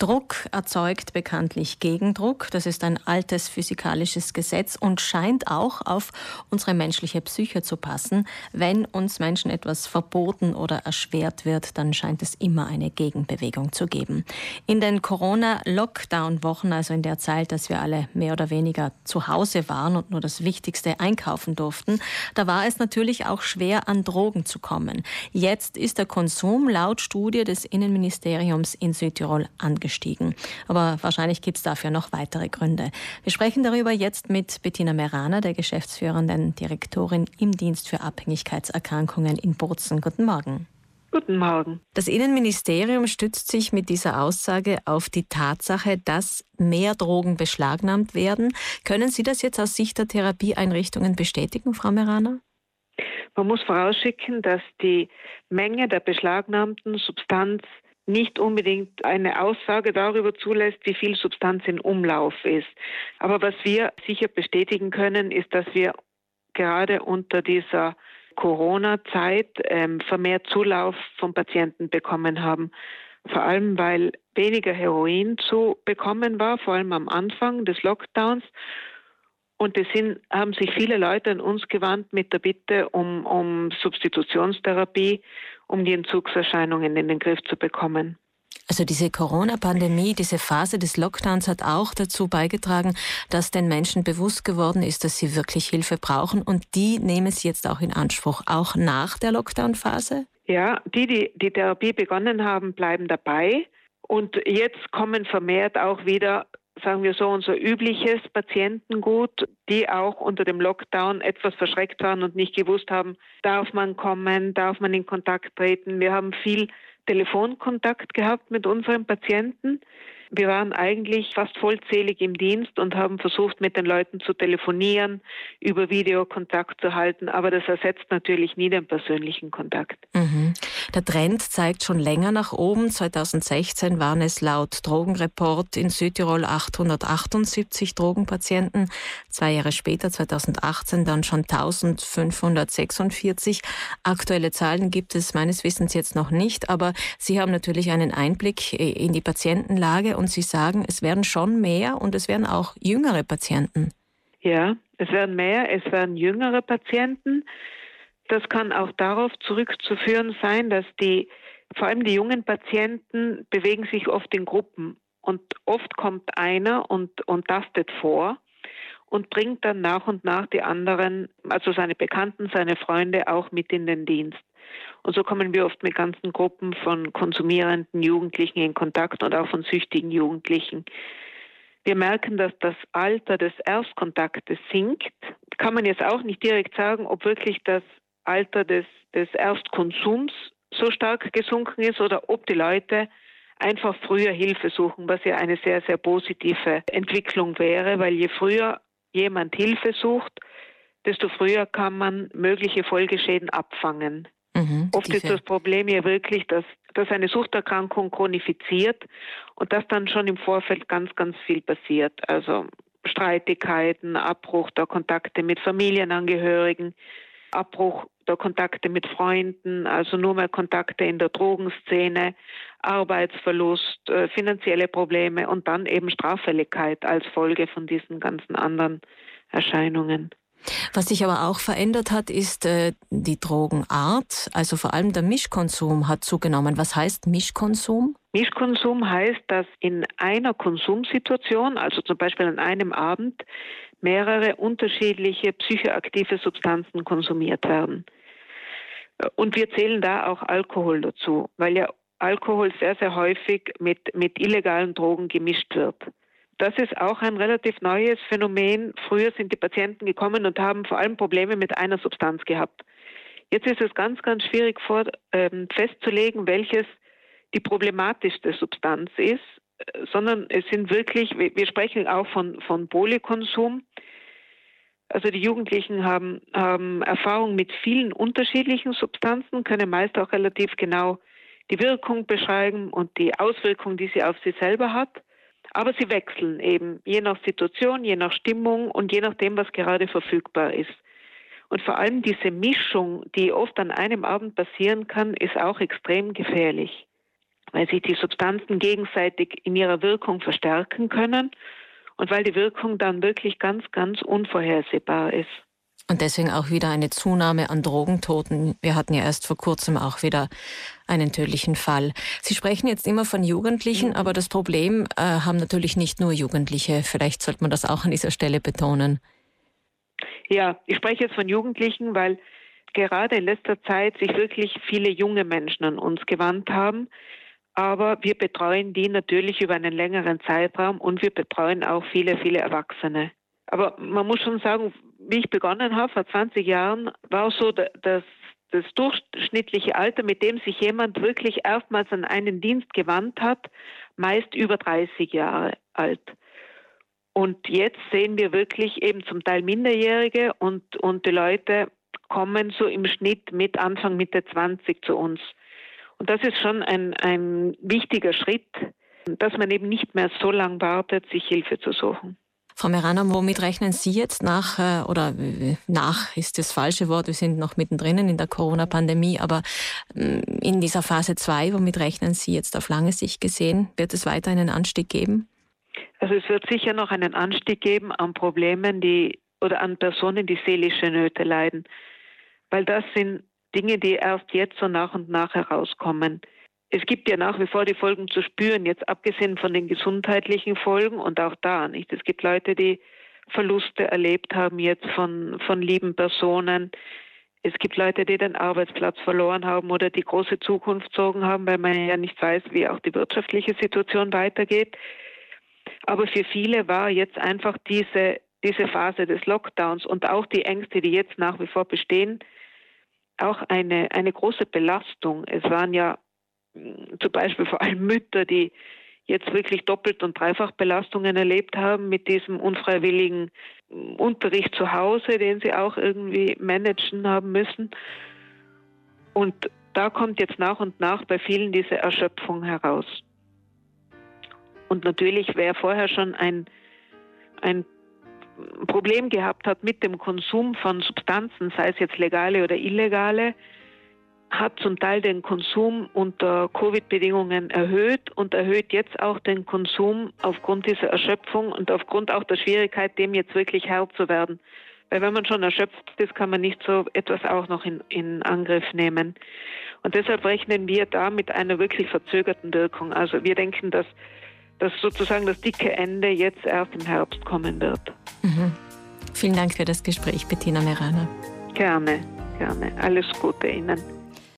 Druck erzeugt bekanntlich Gegendruck. Das ist ein altes physikalisches Gesetz und scheint auch auf unsere menschliche Psyche zu passen. Wenn uns Menschen etwas verboten oder erschwert wird, dann scheint es immer eine Gegenbewegung zu geben. In den Corona-Lockdown-Wochen, also in der Zeit, dass wir alle mehr oder weniger zu Hause waren und nur das Wichtigste einkaufen durften, da war es natürlich auch schwer, an Drogen zu kommen. Jetzt ist der Konsum laut Studie des Innenministeriums in Südtirol angestiegen gestiegen. Aber wahrscheinlich gibt es dafür noch weitere Gründe. Wir sprechen darüber jetzt mit Bettina Merana, der geschäftsführenden Direktorin im Dienst für Abhängigkeitserkrankungen in Bozen. Guten Morgen. Guten Morgen. Das Innenministerium stützt sich mit dieser Aussage auf die Tatsache, dass mehr Drogen beschlagnahmt werden. Können Sie das jetzt aus Sicht der Therapieeinrichtungen bestätigen, Frau Merana? Man muss vorausschicken, dass die Menge der beschlagnahmten Substanz nicht unbedingt eine Aussage darüber zulässt, wie viel Substanz in Umlauf ist. Aber was wir sicher bestätigen können, ist, dass wir gerade unter dieser Corona-Zeit ähm, vermehrt Zulauf von Patienten bekommen haben. Vor allem, weil weniger Heroin zu bekommen war, vor allem am Anfang des Lockdowns. Und es sind, haben sich viele Leute an uns gewandt mit der Bitte um, um Substitutionstherapie um die Entzugserscheinungen in den Griff zu bekommen. Also diese Corona-Pandemie, diese Phase des Lockdowns hat auch dazu beigetragen, dass den Menschen bewusst geworden ist, dass sie wirklich Hilfe brauchen und die nehmen sie jetzt auch in Anspruch, auch nach der Lockdown-Phase? Ja, die, die die Therapie begonnen haben, bleiben dabei. Und jetzt kommen vermehrt auch wieder sagen wir so, unser übliches Patientengut, die auch unter dem Lockdown etwas verschreckt waren und nicht gewusst haben, darf man kommen, darf man in Kontakt treten. Wir haben viel Telefonkontakt gehabt mit unseren Patienten. Wir waren eigentlich fast vollzählig im Dienst und haben versucht, mit den Leuten zu telefonieren, über Videokontakt zu halten, aber das ersetzt natürlich nie den persönlichen Kontakt. Mhm. Der Trend zeigt schon länger nach oben. 2016 waren es laut Drogenreport in Südtirol 878 Drogenpatienten. Zwei Jahre später, 2018, dann schon 1546. Aktuelle Zahlen gibt es meines Wissens jetzt noch nicht, aber Sie haben natürlich einen Einblick in die Patientenlage und Sie sagen, es werden schon mehr und es werden auch jüngere Patienten. Ja, es werden mehr, es werden jüngere Patienten. Das kann auch darauf zurückzuführen sein, dass die, vor allem die jungen Patienten bewegen sich oft in Gruppen und oft kommt einer und, und tastet vor und bringt dann nach und nach die anderen, also seine Bekannten, seine Freunde auch mit in den Dienst. Und so kommen wir oft mit ganzen Gruppen von konsumierenden Jugendlichen in Kontakt und auch von süchtigen Jugendlichen. Wir merken, dass das Alter des Erstkontaktes sinkt. Kann man jetzt auch nicht direkt sagen, ob wirklich das Alter des, des Erstkonsums so stark gesunken ist oder ob die Leute einfach früher Hilfe suchen, was ja eine sehr, sehr positive Entwicklung wäre, weil je früher jemand Hilfe sucht, desto früher kann man mögliche Folgeschäden abfangen. Mhm, Oft ist das Problem ja wirklich, dass, dass eine Suchterkrankung chronifiziert und dass dann schon im Vorfeld ganz, ganz viel passiert. Also Streitigkeiten, Abbruch der Kontakte mit Familienangehörigen, Abbruch der Kontakte mit Freunden, also nur mehr Kontakte in der Drogenszene, Arbeitsverlust, äh, finanzielle Probleme und dann eben Straffälligkeit als Folge von diesen ganzen anderen Erscheinungen. Was sich aber auch verändert hat, ist äh, die Drogenart. Also vor allem der Mischkonsum hat zugenommen. Was heißt Mischkonsum? Mischkonsum heißt, dass in einer Konsumsituation, also zum Beispiel an einem Abend, mehrere unterschiedliche psychoaktive Substanzen konsumiert werden. Und wir zählen da auch Alkohol dazu, weil ja Alkohol sehr, sehr häufig mit, mit illegalen Drogen gemischt wird. Das ist auch ein relativ neues Phänomen. Früher sind die Patienten gekommen und haben vor allem Probleme mit einer Substanz gehabt. Jetzt ist es ganz, ganz schwierig vor, ähm, festzulegen, welches die problematischste Substanz ist, sondern es sind wirklich, wir sprechen auch von, von Polykonsum. Also die Jugendlichen haben, haben Erfahrung mit vielen unterschiedlichen Substanzen, können meist auch relativ genau die Wirkung beschreiben und die Auswirkungen, die sie auf sie selber hat. Aber sie wechseln eben, je nach Situation, je nach Stimmung und je nachdem, was gerade verfügbar ist. Und vor allem diese Mischung, die oft an einem Abend passieren kann, ist auch extrem gefährlich. Weil sich die Substanzen gegenseitig in ihrer Wirkung verstärken können und weil die Wirkung dann wirklich ganz, ganz unvorhersehbar ist. Und deswegen auch wieder eine Zunahme an Drogentoten. Wir hatten ja erst vor kurzem auch wieder einen tödlichen Fall. Sie sprechen jetzt immer von Jugendlichen, aber das Problem äh, haben natürlich nicht nur Jugendliche. Vielleicht sollte man das auch an dieser Stelle betonen. Ja, ich spreche jetzt von Jugendlichen, weil gerade in letzter Zeit sich wirklich viele junge Menschen an uns gewandt haben. Aber wir betreuen die natürlich über einen längeren Zeitraum und wir betreuen auch viele, viele Erwachsene. Aber man muss schon sagen, wie ich begonnen habe, vor 20 Jahren, war so das, das durchschnittliche Alter, mit dem sich jemand wirklich erstmals an einen Dienst gewandt hat, meist über 30 Jahre alt. Und jetzt sehen wir wirklich eben zum Teil Minderjährige und, und die Leute kommen so im Schnitt mit Anfang, Mitte 20 zu uns. Und das ist schon ein, ein wichtiger Schritt, dass man eben nicht mehr so lange wartet, sich Hilfe zu suchen. Frau Merana, womit rechnen Sie jetzt nach, äh, oder äh, nach ist das falsche Wort, wir sind noch mittendrin in der Corona-Pandemie, aber mm, in dieser Phase 2, womit rechnen Sie jetzt auf lange Sicht gesehen? Wird es weiter einen Anstieg geben? Also es wird sicher noch einen Anstieg geben an Problemen, die oder an Personen, die seelische Nöte leiden, weil das sind Dinge, die erst jetzt so nach und nach herauskommen. Es gibt ja nach wie vor die Folgen zu spüren, jetzt abgesehen von den gesundheitlichen Folgen und auch da nicht. Es gibt Leute, die Verluste erlebt haben jetzt von, von lieben Personen. Es gibt Leute, die den Arbeitsplatz verloren haben oder die große Zukunft zogen haben, weil man ja nicht weiß, wie auch die wirtschaftliche Situation weitergeht. Aber für viele war jetzt einfach diese, diese Phase des Lockdowns und auch die Ängste, die jetzt nach wie vor bestehen, auch eine, eine große Belastung. Es waren ja mm, zum Beispiel vor allem Mütter, die jetzt wirklich doppelt und dreifach Belastungen erlebt haben mit diesem unfreiwilligen mm, Unterricht zu Hause, den sie auch irgendwie managen haben müssen. Und da kommt jetzt nach und nach bei vielen diese Erschöpfung heraus. Und natürlich, wer vorher schon ein, ein Problem gehabt hat mit dem Konsum von Substanzen, sei es jetzt legale oder illegale, hat zum Teil den Konsum unter Covid-Bedingungen erhöht und erhöht jetzt auch den Konsum aufgrund dieser Erschöpfung und aufgrund auch der Schwierigkeit, dem jetzt wirklich Herr zu werden. Weil wenn man schon erschöpft ist, kann man nicht so etwas auch noch in, in Angriff nehmen. Und deshalb rechnen wir da mit einer wirklich verzögerten Wirkung. Also wir denken, dass dass sozusagen das dicke Ende jetzt erst im Herbst kommen wird. Mhm. Vielen Dank für das Gespräch, Bettina Merana. Gerne, gerne. Alles Gute Ihnen.